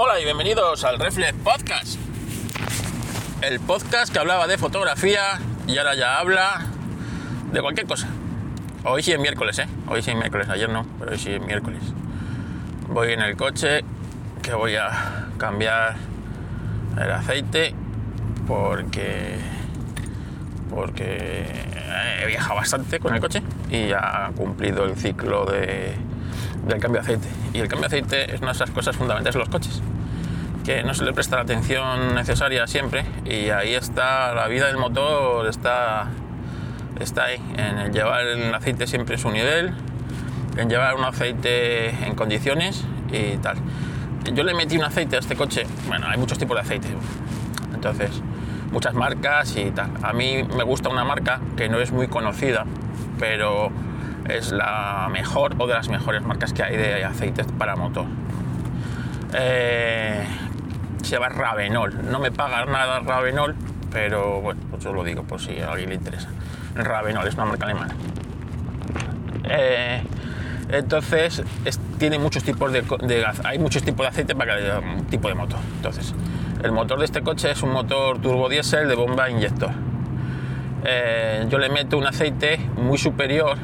Hola y bienvenidos al Reflex Podcast. El podcast que hablaba de fotografía y ahora ya habla de cualquier cosa. Hoy sí es miércoles, ¿eh? Hoy sí es miércoles, ayer no, pero hoy sí es miércoles. Voy en el coche que voy a cambiar el aceite porque porque he viajado bastante con el coche y ya ha cumplido el ciclo de, del cambio de aceite. Y el cambio de aceite es una de esas cosas fundamentales en los coches, que no se le presta la atención necesaria siempre y ahí está la vida del motor, está, está ahí, en el llevar el aceite siempre en su nivel, en llevar un aceite en condiciones y tal. Yo le metí un aceite a este coche, bueno, hay muchos tipos de aceite, entonces muchas marcas y tal. A mí me gusta una marca que no es muy conocida, pero es la mejor o de las mejores marcas que hay de aceites para motor. Eh, se llama Ravenol. No me paga nada Ravenol, pero bueno, pues yo lo digo por si a alguien le interesa. Ravenol es una marca alemana. Eh, entonces tiene muchos tipos de, hay muchos tipos de aceite para cada tipo de motor. Entonces el motor de este coche es un motor turbo diésel de bomba inyector. Eh, yo le meto un aceite muy superior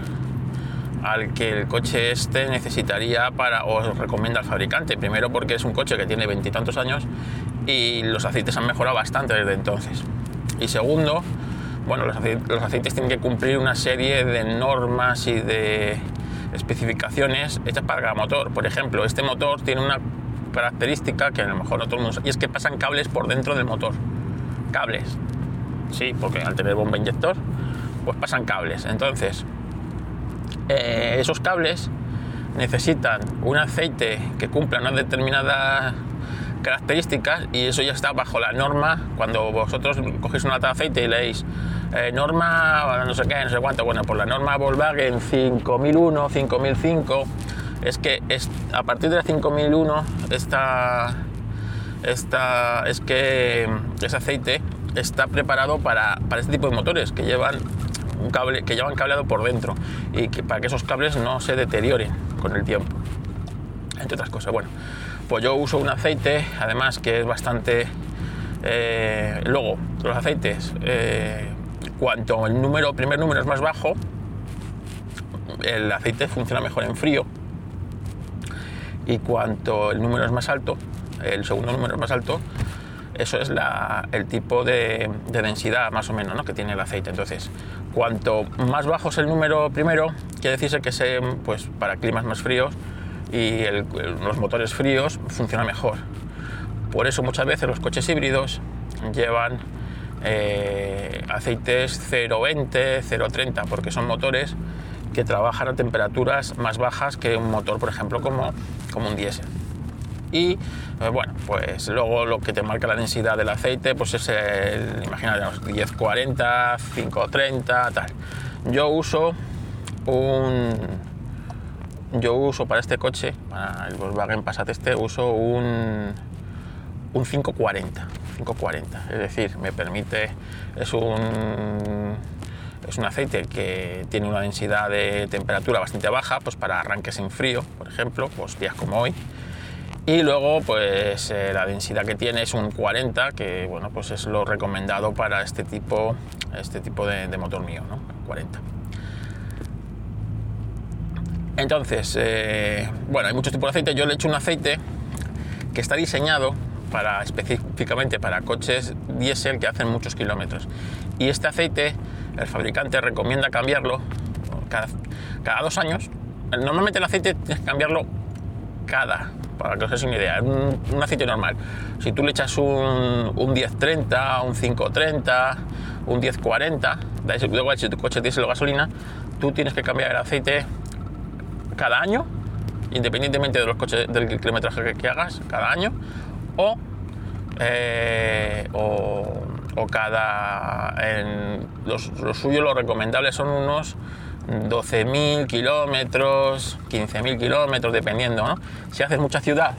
al que el coche este necesitaría para, os recomienda el fabricante. Primero porque es un coche que tiene veintitantos años y los aceites han mejorado bastante desde entonces. Y segundo, bueno, los aceites, los aceites tienen que cumplir una serie de normas y de especificaciones hechas para cada motor. Por ejemplo, este motor tiene una característica que a lo mejor no todo el mundo sabe, y es que pasan cables por dentro del motor. Cables. Sí, porque al tener bomba inyector, pues pasan cables. Entonces, eh, esos cables necesitan un aceite que cumpla unas determinadas características y eso ya está bajo la norma. Cuando vosotros cogéis una lata de aceite y leéis eh, norma, no sé qué, no sé cuánto, bueno, por la norma Volkswagen 5001, 5005 es que es, a partir de la 5001 esta, esta, es que ese aceite está preparado para, para, este tipo de motores que llevan un cable que llevan cableado por dentro y que, para que esos cables no se deterioren con el tiempo entre otras cosas. Bueno pues yo uso un aceite además que es bastante eh, luego los aceites eh, cuanto el número primer número es más bajo el aceite funciona mejor en frío y cuanto el número es más alto, el segundo número es más alto, eso es el tipo de, de, densidad más o menos ¿no? que tiene el aceite. Entonces, cuanto más bajo es el número primero, quiere decirse que se, pues, para climas más fríos y los motores fríos funciona mejor. Por eso muchas veces los coches híbridos llevan eh, aceites 0,20, 0,30, porque son motores que trabajan a temperaturas más bajas que un motor, por ejemplo, como, como un diésel. Y eh, bueno, pues luego lo que te marca la densidad del aceite, pues es el, imagínate, 1040, 530, tal. Yo uso un. Yo uso para este coche, para el Volkswagen Passat este, uso un, un 540. 540, es decir, me permite, es un es un aceite que tiene una densidad de temperatura bastante baja, pues para arranques en frío, por ejemplo, pues días como hoy. Y luego, pues eh, la densidad que tiene es un 40, que bueno, pues es lo recomendado para este tipo, este tipo de, motor mío, ¿no? 40. Entonces, eh, bueno, hay muchos tipos de aceite. Yo le he hecho un aceite que está diseñado para, específicamente para coches diésel que hacen muchos kilómetros. Y este aceite el fabricante recomienda cambiarlo cada, cada dos años. Normalmente el aceite tienes que cambiarlo cada, para que os hagáis una idea, un, aceite normal. Si tú le echas un, un 1030, un 530, un 1040, da igual si tu coche diésel o gasolina, tú tienes que cambiar el aceite cada año, independientemente de los coches, del kilometraje que, hagas, cada año, o, eh, o cada... Los, lo suyo, lo recomendable son unos 12.000 kilómetros, 15.000 kilómetros, dependiendo. ¿no? Si haces mucha ciudad,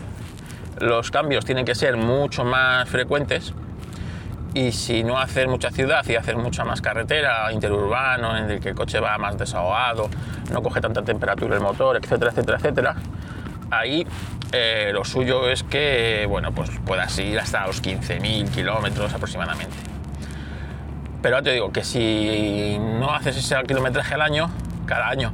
los cambios tienen que ser mucho más frecuentes. Y si no haces mucha ciudad y haces mucha más carretera, interurbano, en el que el coche va más desahogado, no coge tanta temperatura el motor, etcétera, etcétera, etcétera, ahí eh, lo suyo es que, bueno, pues puedas ir hasta los 15.000 kilómetros aproximadamente. Pero te digo que si no haces ese kilometraje al año, cada año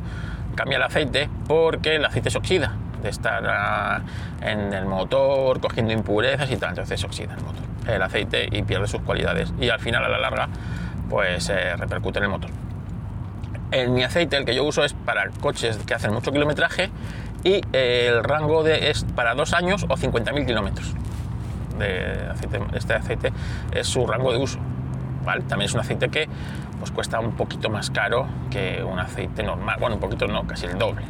cambia el aceite porque el aceite se oxida de estar ah, en el motor cogiendo impurezas y tal, entonces se oxida el motor, el aceite y pierde sus cualidades y al final a la larga pues eh, repercute en el motor. En mi aceite, el que yo uso es para coches que hacen mucho kilometraje y eh, el rango de, es para dos años o 50.000 kilómetros. De este aceite es su rango de uso. También es un aceite que pues, cuesta un poquito más caro que un aceite normal. Bueno, un poquito no, casi el doble.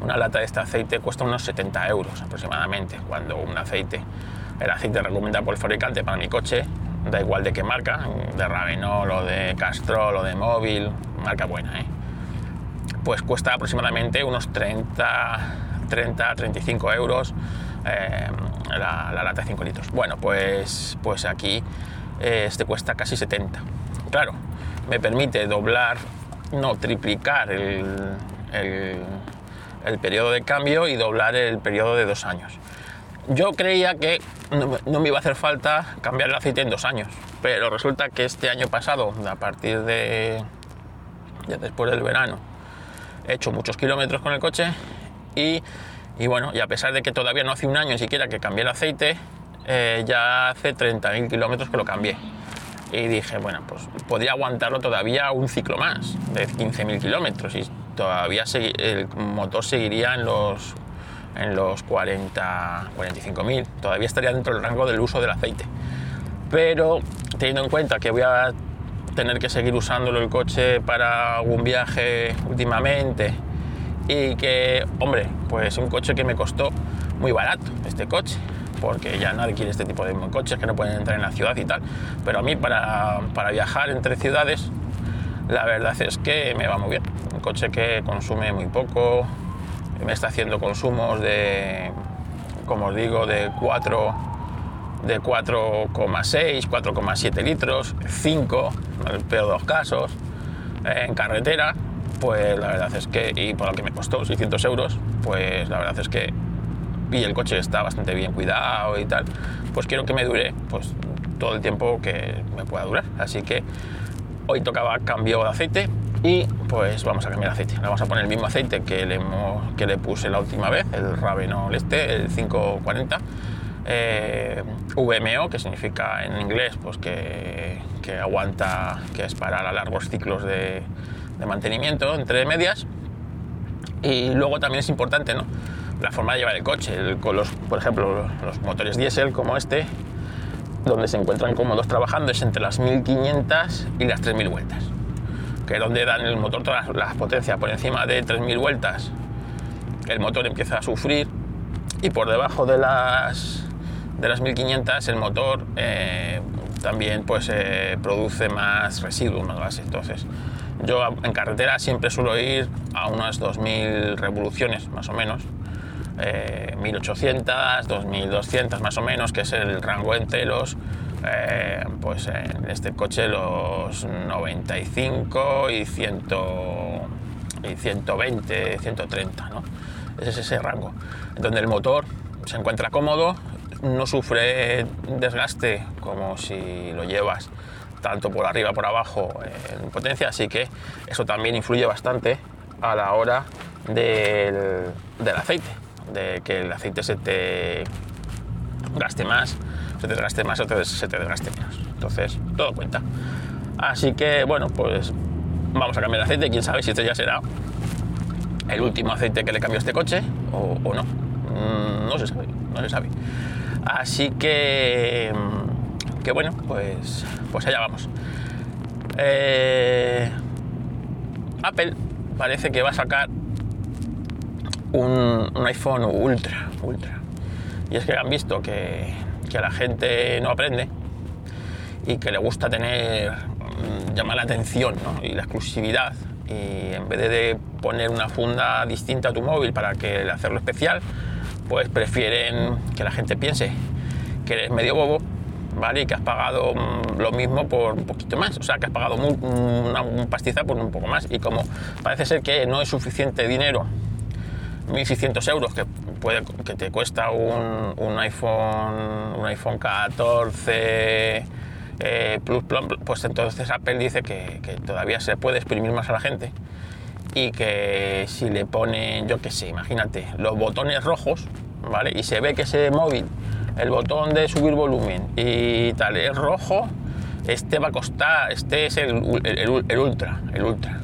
Una lata de este aceite cuesta unos 70 euros aproximadamente, cuando un aceite, el aceite recomendado por el fabricante para mi coche, da igual de qué marca, de Ravenol o de Castrol o de Móvil, marca buena, ¿eh? pues cuesta aproximadamente unos 30, 30 35 euros eh, la, lata de 5 litros. Bueno, pues, pues aquí eh, este cuesta casi 70. Claro, me permite doblar, no triplicar el, el, periodo de cambio y doblar el periodo de dos años. Yo creía que no, me iba a hacer falta cambiar el aceite en dos años, pero resulta que este año pasado, a partir de ya después del verano, he hecho muchos kilómetros con el coche y, y bueno, y a pesar de que todavía no hace un año ni siquiera que cambié el aceite, eh, ya hace 30.000 kilómetros que lo cambié. Y dije, bueno, pues podría aguantarlo todavía un ciclo más, de 15.000 kilómetros, y todavía el motor seguiría en los, en los 40, 45.000. Todavía estaría dentro del rango del uso del aceite. Pero teniendo en cuenta que voy a tener que seguir usándolo el coche para algún viaje últimamente y que, hombre, pues un coche que me costó muy barato este coche porque ya nadie quiere este tipo de coches que no pueden entrar en la ciudad y tal. Pero a mí para, para viajar entre ciudades, la verdad es que me va muy bien. Un coche que consume muy poco, me está haciendo consumos de, como os digo, de 4 de 4,6, 4,7 litros, 5, en el peor de los casos, en carretera, pues la verdad es que, y por lo que me costó 600 euros, pues la verdad es que y el coche está bastante bien cuidado y tal, pues quiero que me dure pues, todo el tiempo que me pueda durar. Así que hoy tocaba cambio de aceite y pues vamos a cambiar aceite. Le vamos a poner el mismo aceite que le, que le puse la última vez, el Ravenol este, el 540. Eh, VMO, que significa en inglés pues que, que, aguanta, que es para largos ciclos de, de mantenimiento entre medias. Y luego también es importante, ¿no? La forma de llevar el coche. con los, por ejemplo, los motores diésel como este, donde se encuentran cómodos trabajando es entre las 1500 y las 3000 vueltas, que es donde dan el motor todas las potencias. Por encima de 3000 vueltas, el motor empieza a sufrir y por debajo de las, de las 1500 el motor eh, también pues, eh, produce más residuos, más gases. Entonces, yo en carretera siempre suelo ir a unas 2000 revoluciones más o menos 1800, eh, 2200 más o menos, que es el rango entre los, eh, pues en este coche los 95 y, 100, y 120, 130, ¿no? Ese es ese rango, donde el motor se encuentra cómodo, no sufre desgaste como si lo llevas tanto por arriba por abajo en potencia, así que eso también influye bastante a la hora del, del aceite de que el aceite se te gaste más, se te desgaste más o se te desgaste menos. Entonces, todo cuenta. Así que, bueno, pues vamos a cambiar el aceite. Quién sabe si este ya será el último aceite que le cambio a este coche o, no. Mm, no se sabe, no se sabe. Así que, mm, que bueno, pues, pues allá vamos. Eh, Apple parece que va a sacar un, iPhone ultra, ultra. Y es que han visto que, que la gente no aprende y que le gusta tener, mm, llamar la atención y la exclusividad. Y en vez de poner una funda distinta a tu móvil para que hacerlo especial, pues prefieren que la gente piense que eres medio bobo, ¿vale? Y que has pagado mm, lo mismo por un poquito más, o sea, que has pagado un, una, un pastiza por un poco más. Y como parece ser que no es suficiente dinero 1.600 euros que, puede, que te cuesta un, un iPhone, un iPhone 14 eh, Plus, pues entonces Apple dice que, que, todavía se puede exprimir más a la gente y que si le ponen, yo qué sé, imagínate, los botones rojos, ¿vale? Y se ve que ese móvil, el botón de subir volumen y tal, es rojo, este va a costar, este es el, el, el ultra, el ultra.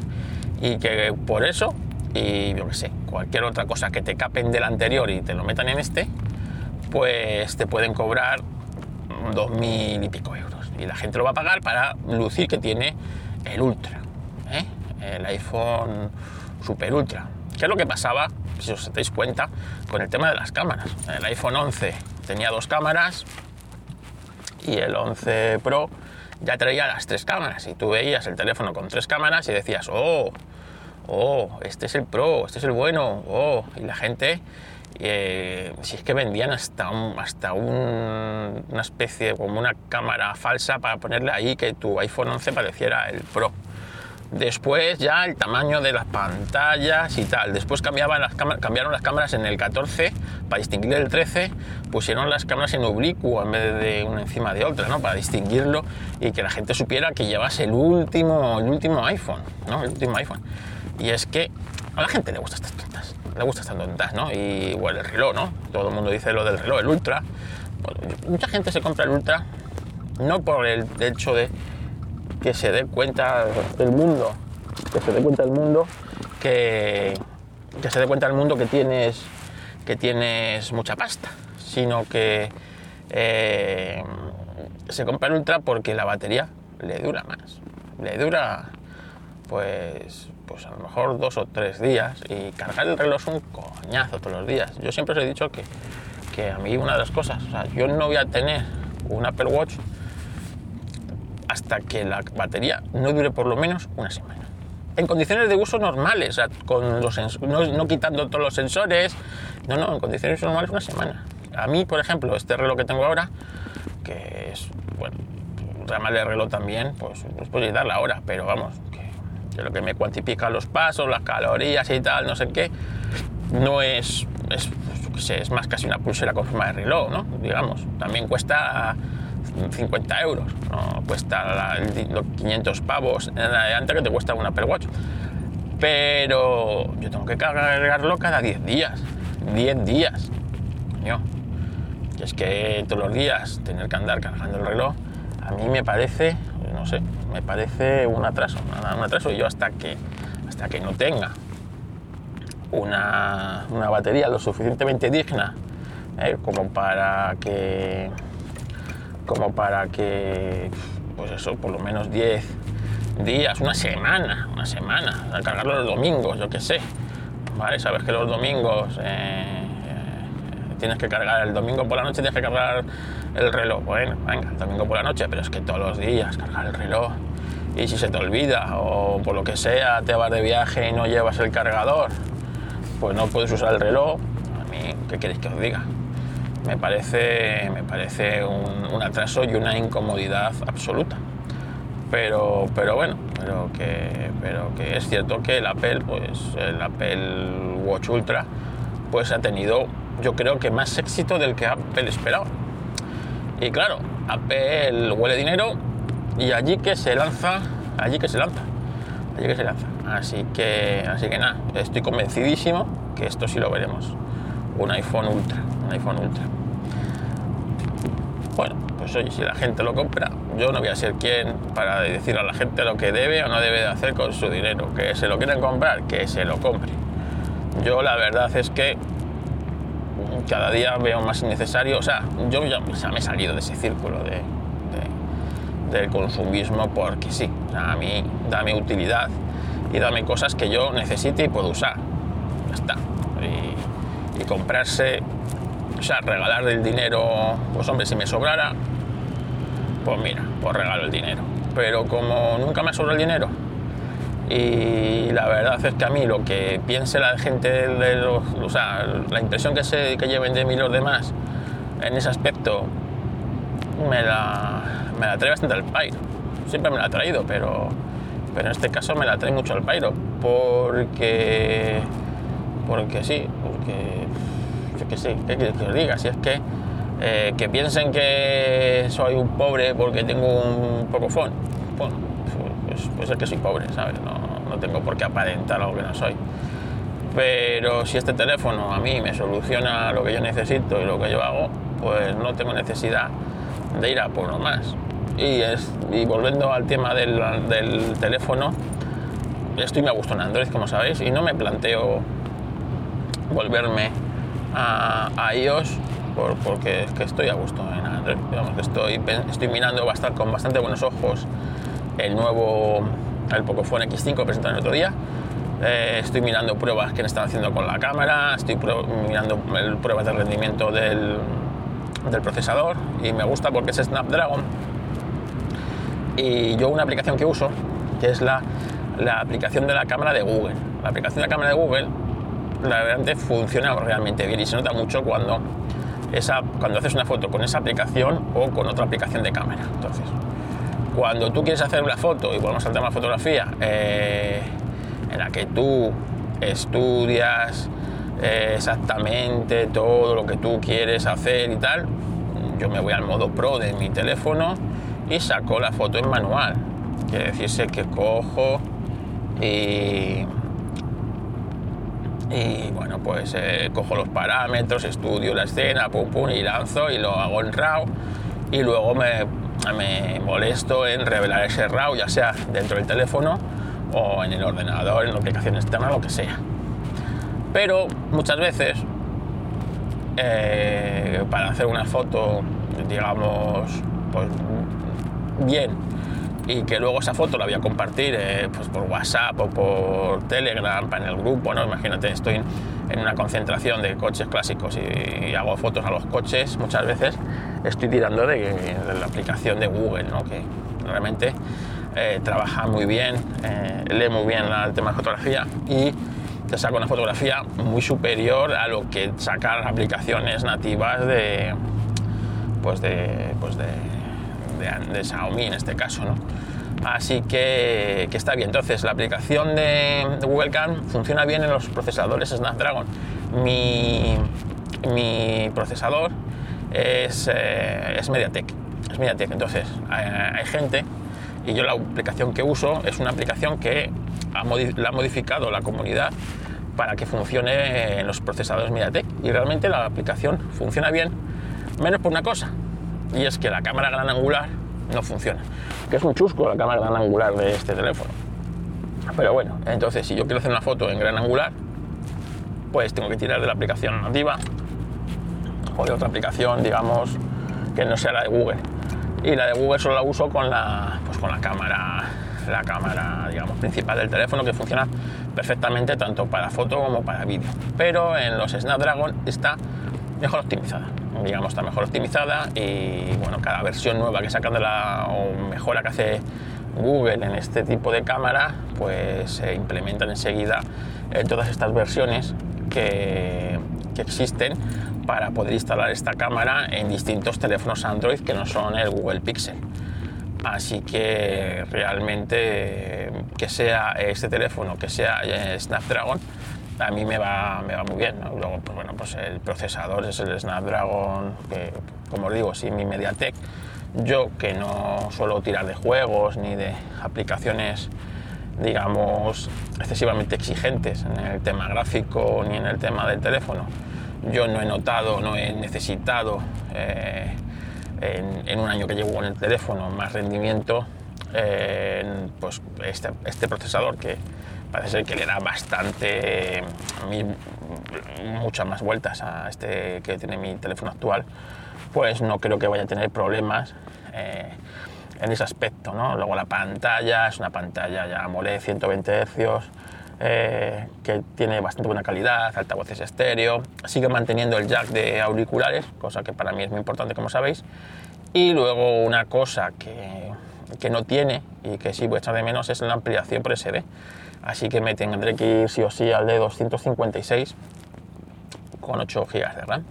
Y que por eso, y yo qué sé, cualquier otra cosa que te capen del anterior y te lo metan en este, pues te pueden cobrar dos mil y pico euros y la gente lo va a pagar para lucir que tiene el Ultra, ¿eh? el iPhone Super Ultra. ¿Qué es lo que pasaba, si os dais cuenta, con el tema de las cámaras? El iPhone 11 tenía dos cámaras y el 11 Pro ya traía las tres cámaras y tú veías el teléfono con tres cámaras y decías, oh, oh, este es el Pro, este es el bueno, oh, y la gente eh, si es que vendían hasta, hasta una especie, como una cámara falsa para ponerle ahí que tu iPhone 11 pareciera el Pro. Después ya el tamaño de las pantallas y tal. Después cambiaban las cambiaron las cámaras en el 14 para distinguir el 13. Pusieron las cámaras en oblicuo en vez de una encima de otra, ¿no? Para distinguirlo y que la gente supiera que llevas el último, el último iPhone, ¿no? El último iPhone. Y es que a la gente le gusta estas tontas le gusta estar tontas, ¿no? Y bueno, el reloj, ¿no? Todo el mundo dice lo del reloj, el Ultra. mucha gente se compra el Ultra no por el hecho de que se dé cuenta del mundo, que se dé cuenta del mundo que, se dé cuenta del mundo que tienes que tienes mucha pasta, sino que eh, se compra el Ultra porque la batería le dura más, le dura pues pues a lo mejor dos o tres días y cargar el reloj es un coñazo todos los días. Yo siempre os he dicho que, que a mí una de las cosas, o sea, yo no voy a tener un Apple Watch hasta que la batería no dure por lo menos una semana. En condiciones de uso normales, con los no, quitando todos los sensores, no, no, en condiciones normales una semana. A mí, por ejemplo, este reloj que tengo ahora, que es, bueno, reloj también, pues, pues puedes dar la hora, pero vamos, lo que me cuantifica los pasos, las calorías y tal, no sé qué, no es, es, más casi una pulsera con forma de reloj. Digamos, también cuesta 50 euros, cuesta los 500 pavos antes que te cuesta un Apple Watch. Pero yo tengo que cargarlo cada 10 días, 10 días. Coño. Es que todos los días tener que andar cargando el reloj, a mí me parece, no sé, me parece un atraso, un atraso. Yo hasta que, hasta que no tenga una, una batería lo suficientemente digna eh, como para que, como para que, pues eso, por lo menos 10 días, una semana, una semana, al cargarlo los domingos, yo qué sé. ¿Vale? Sabes que los domingos eh, tienes que cargar el domingo por la noche, tienes que cargar el reloj. Bueno, venga, el domingo por la noche, pero es que todos los días cargar el reloj. Y si se te olvida o por lo que sea te vas de viaje y no llevas el cargador, pues no puedes usar el reloj. A mí, ¿qué queréis que os diga? Me parece, me parece un, un atraso y una incomodidad absoluta. Pero, pero bueno, pero que, pero que es cierto que el Apple, pues el Apple Watch Ultra, pues ha tenido yo creo que más éxito del que Apple esperaba. Y claro, Apple huele dinero y allí que se lanza, allí que se lanza, allí que se lanza. Así que, así que nada, estoy convencidísimo que esto sí lo veremos. Un iPhone Ultra, un iPhone Ultra. Bueno, pues oye, si la gente lo compra, yo no voy a ser quien para decir a la gente lo que debe o no debe de hacer con su dinero. Que se lo quieren comprar, que se lo compre. Yo la verdad es que cada día veo más innecesario, o sea, yo ya me he salido de ese círculo de, del consumismo porque sí, a mí dame utilidad y dame cosas que yo necesite y puedo usar, ya está. Y, comprarse, o sea, regalar el dinero, pues hombre, si me sobrara, pues mira, pues regalo el dinero. Pero como nunca me sobra el dinero, y la verdad es que a mí lo que piense la gente de los, o sea, la impresión que, se, que lleven de mí los demás en ese aspecto me la, me la trae bastante al pairo. Siempre me la ha traído, pero, pero en este caso me la trae mucho al pairo porque, porque sí, que, yo que sé, ¿qué quieres que os diga? Si es que, eh, que piensen que soy un pobre porque tengo un poco phone, pues puede ser que soy pobre, ¿sabes? No, no tengo por qué aparentar algo que no soy. Pero si este teléfono a mí me soluciona lo que yo necesito y lo que yo hago, pues no tengo necesidad de ir a por lo más. Y, es, y volviendo al tema del, del teléfono, estoy me gusto en Android, como sabéis, y no me planteo volverme a, a iOS por, porque es que estoy a gusto en Android. Digamos que estoy, estoy mirando bastante, con bastante buenos ojos el nuevo, el Pocophone X5 presentado el otro día. Eh, estoy mirando pruebas que están haciendo con la cámara, estoy mirando pruebas de rendimiento del, del procesador y me gusta porque es Snapdragon. Y yo una aplicación que uso, que es la, la aplicación de la cámara de Google. La aplicación de la cámara de Google, la verdad, funciona realmente bien y se nota mucho cuando, esa, cuando haces una foto con esa aplicación o con otra aplicación de cámara. Entonces, cuando tú quieres hacer una foto, y volvemos al tema de fotografía, eh, en la que tú estudias eh, exactamente todo lo que tú quieres hacer y tal, yo me voy al modo pro de mi teléfono y saco la foto en manual. Quiere decirse que cojo y, y bueno, pues eh, cojo los parámetros, estudio la escena, pum pum, y lanzo y lo hago en RAW y luego me, me molesto en revelar ese RAW, ya sea dentro del teléfono o en el ordenador, en la aplicación externa, lo que sea. Pero muchas veces, eh, para hacer una foto, digamos, pues bien, y que luego esa foto la voy a compartir eh, pues por WhatsApp o por Telegram en el grupo, ¿no? Imagínate, estoy en una concentración de coches clásicos y, hago fotos a los coches, muchas veces estoy tirando de, la aplicación de Google. Que realmente eh, trabaja muy bien, eh, lee muy bien el tema de fotografía y te saca una fotografía muy superior a lo que sacan aplicaciones nativas de pues de pues de de, Xiaomi en este caso, ¿no? Así que, está bien. Entonces, la aplicación de, Google Cam funciona bien en los procesadores Snapdragon. Mi, procesador es, eh, MediaTek. Es MediaTek. Entonces, hay, gente, y yo la aplicación que uso es una aplicación que la ha modificado la comunidad para que funcione en los procesadores MediaTek. Y realmente la aplicación funciona bien, menos por una cosa, y es que la cámara gran angular no funciona. Que es un chusco la cámara gran angular de este teléfono. Pero bueno, entonces si yo quiero hacer una foto en gran angular, pues tengo que tirar de la aplicación nativa o de otra aplicación, digamos, que no sea la de Google. Y la de Google solo la uso con la, pues con la cámara, la cámara, digamos, principal del teléfono que funciona perfectamente tanto para foto como para vídeo. Pero en los Snapdragon está mejor optimizada digamos, está mejor optimizada y bueno, cada versión nueva que sacan de la o mejora que hace Google en este tipo de cámara, pues se implementan enseguida en todas estas versiones que, que existen para poder instalar esta cámara en distintos teléfonos Android que no son el Google Pixel. Así que realmente que sea este teléfono, que sea eh, Snapdragon, a mí me va, me va muy bien. Luego, pues bueno, pues el procesador es el Snapdragon, que como os digo, sí, mi MediaTek. Yo que no suelo tirar de juegos ni de aplicaciones, digamos, excesivamente exigentes en el tema gráfico ni en el tema del teléfono, yo no he notado, no he necesitado eh, en, un año que llevo con el teléfono más rendimiento, eh, pues este, este procesador que parece ser que le da bastante, muchas más vueltas a este que tiene mi teléfono actual, pues no creo que vaya a tener problemas eh, en ese aspecto. ¿no? Luego la pantalla es una pantalla ya AMOLED 120 Hz. Eh, que tiene bastante buena calidad, altavoces estéreo, sigue manteniendo el jack de auriculares, cosa que para mí es muy importante como sabéis, y luego una cosa que, que no tiene y que sí voy a echar de menos es la ampliación por SD así que me tendré que ir sí o sí al de 256 con 8 GB de RAM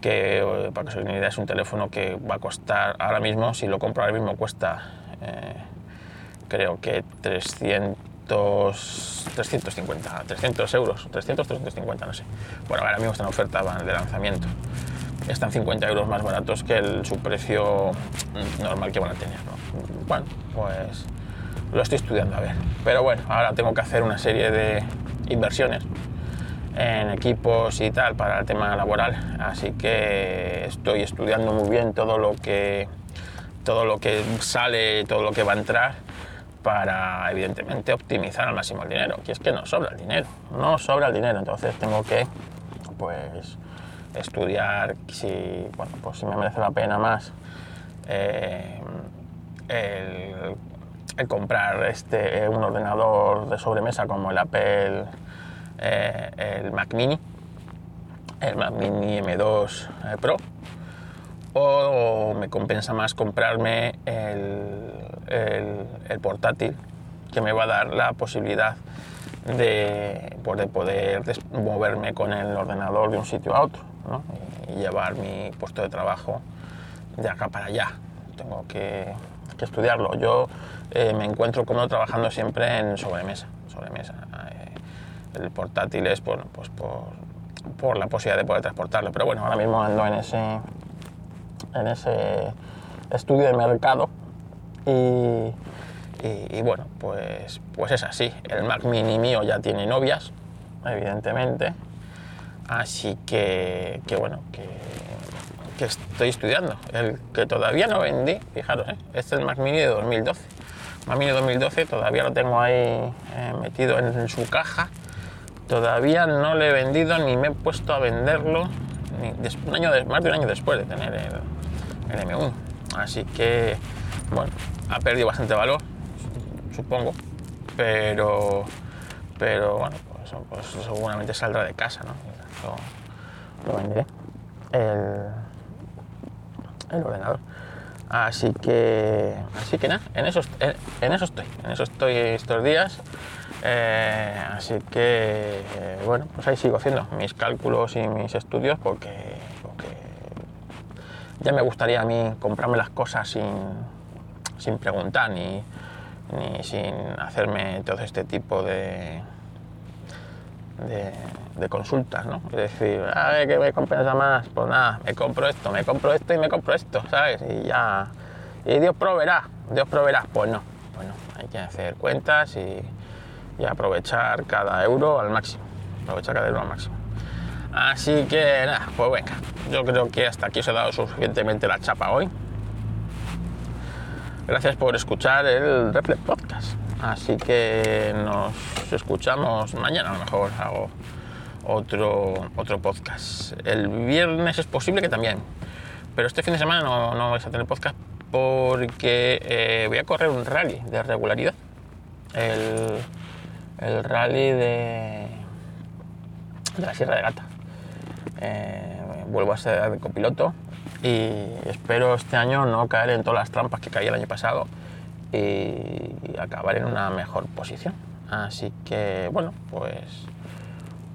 que eh, para que os una idea es un teléfono que va a costar ahora mismo, si lo compro ahora mismo cuesta eh, creo que 300 300, 350, 300 euros, 300, 350, no sé. Bueno, ahora mismo está en oferta de lanzamiento. Están 50 euros más baratos que el, su precio normal que van a tener. Bueno, pues lo estoy estudiando a ver. Pero bueno, ahora tengo que hacer una serie de inversiones en equipos y tal para el tema laboral, así que estoy estudiando muy bien todo lo que todo lo que sale, todo lo que va a entrar para evidentemente optimizar al máximo el dinero. Y es que no sobra el dinero, no sobra el dinero, entonces tengo que pues estudiar si, bueno, pues si me merece la pena más eh, el comprar este, un ordenador de sobremesa como el Apple, eh, el Mac Mini, el Mac Mini M2 eh, Pro, o me compensa más comprarme el, el, portátil que me va a dar la posibilidad de, pues, de poder moverme con el ordenador de un sitio a otro y llevar mi puesto de trabajo de acá para allá. Tengo que que estudiarlo. Yo eh, me encuentro cómodo trabajando siempre en sobremesa. sobremesa. Eh, el portátil es pues por, por, la posibilidad de poder transportarlo. Pero bueno, ahora mismo ando en ese, en ese estudio de mercado y, y, bueno, pues, pues es así. El Mac Mini mío ya tiene novias, evidentemente. Así que, que bueno, que que estoy estudiando, el que todavía no vendí, fijaros, ¿eh? este es el Mac Mini de 2012. Mac Mini 2012 todavía lo tengo ahí eh, metido en, su caja, todavía no lo he vendido ni me he puesto a venderlo ni un año más de un año después de tener el, el M1. Así que, bueno, ha perdido bastante valor, supongo, pero, pero bueno, pues, pues seguramente saldrá de casa, ¿no? lo venderé. El, el ordenador. Así que, así que nada, en eso, en, eso estoy, en eso estoy estos días. Eh, así que, bueno, pues ahí sigo haciendo mis cálculos y mis estudios porque, ya me gustaría a mí comprarme las cosas sin, sin preguntar ni, ni sin hacerme todo este tipo de, de, consultas, ¿no? Es decir, a ver, ¿qué me compensa más? Pues nada, me compro esto, me compro esto y me compro esto, ¿sabes? Y ya, y Dios proveerá, Dios proveerá. Pues no, bueno, hay que hacer cuentas y, y aprovechar cada euro al máximo, aprovechar cada euro al máximo. Así que nada, pues venga, yo creo que hasta aquí os he dado suficientemente la chapa hoy. Gracias por escuchar el Reflex Podcast. Así que nos escuchamos mañana, a lo mejor hago otro, otro podcast. El viernes es posible que también, pero este fin de semana no, no vais a tener podcast porque eh, voy a correr un rally de regularidad. El, el rally de, de la Sierra de Gata. Eh, vuelvo a ser copiloto y espero este año no caer en todas las trampas que caí el año pasado y acabar en una mejor posición. Así que bueno, pues,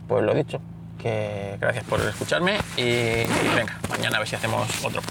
pues lo dicho, que gracias por escucharme y, venga, mañana a ver si hacemos otro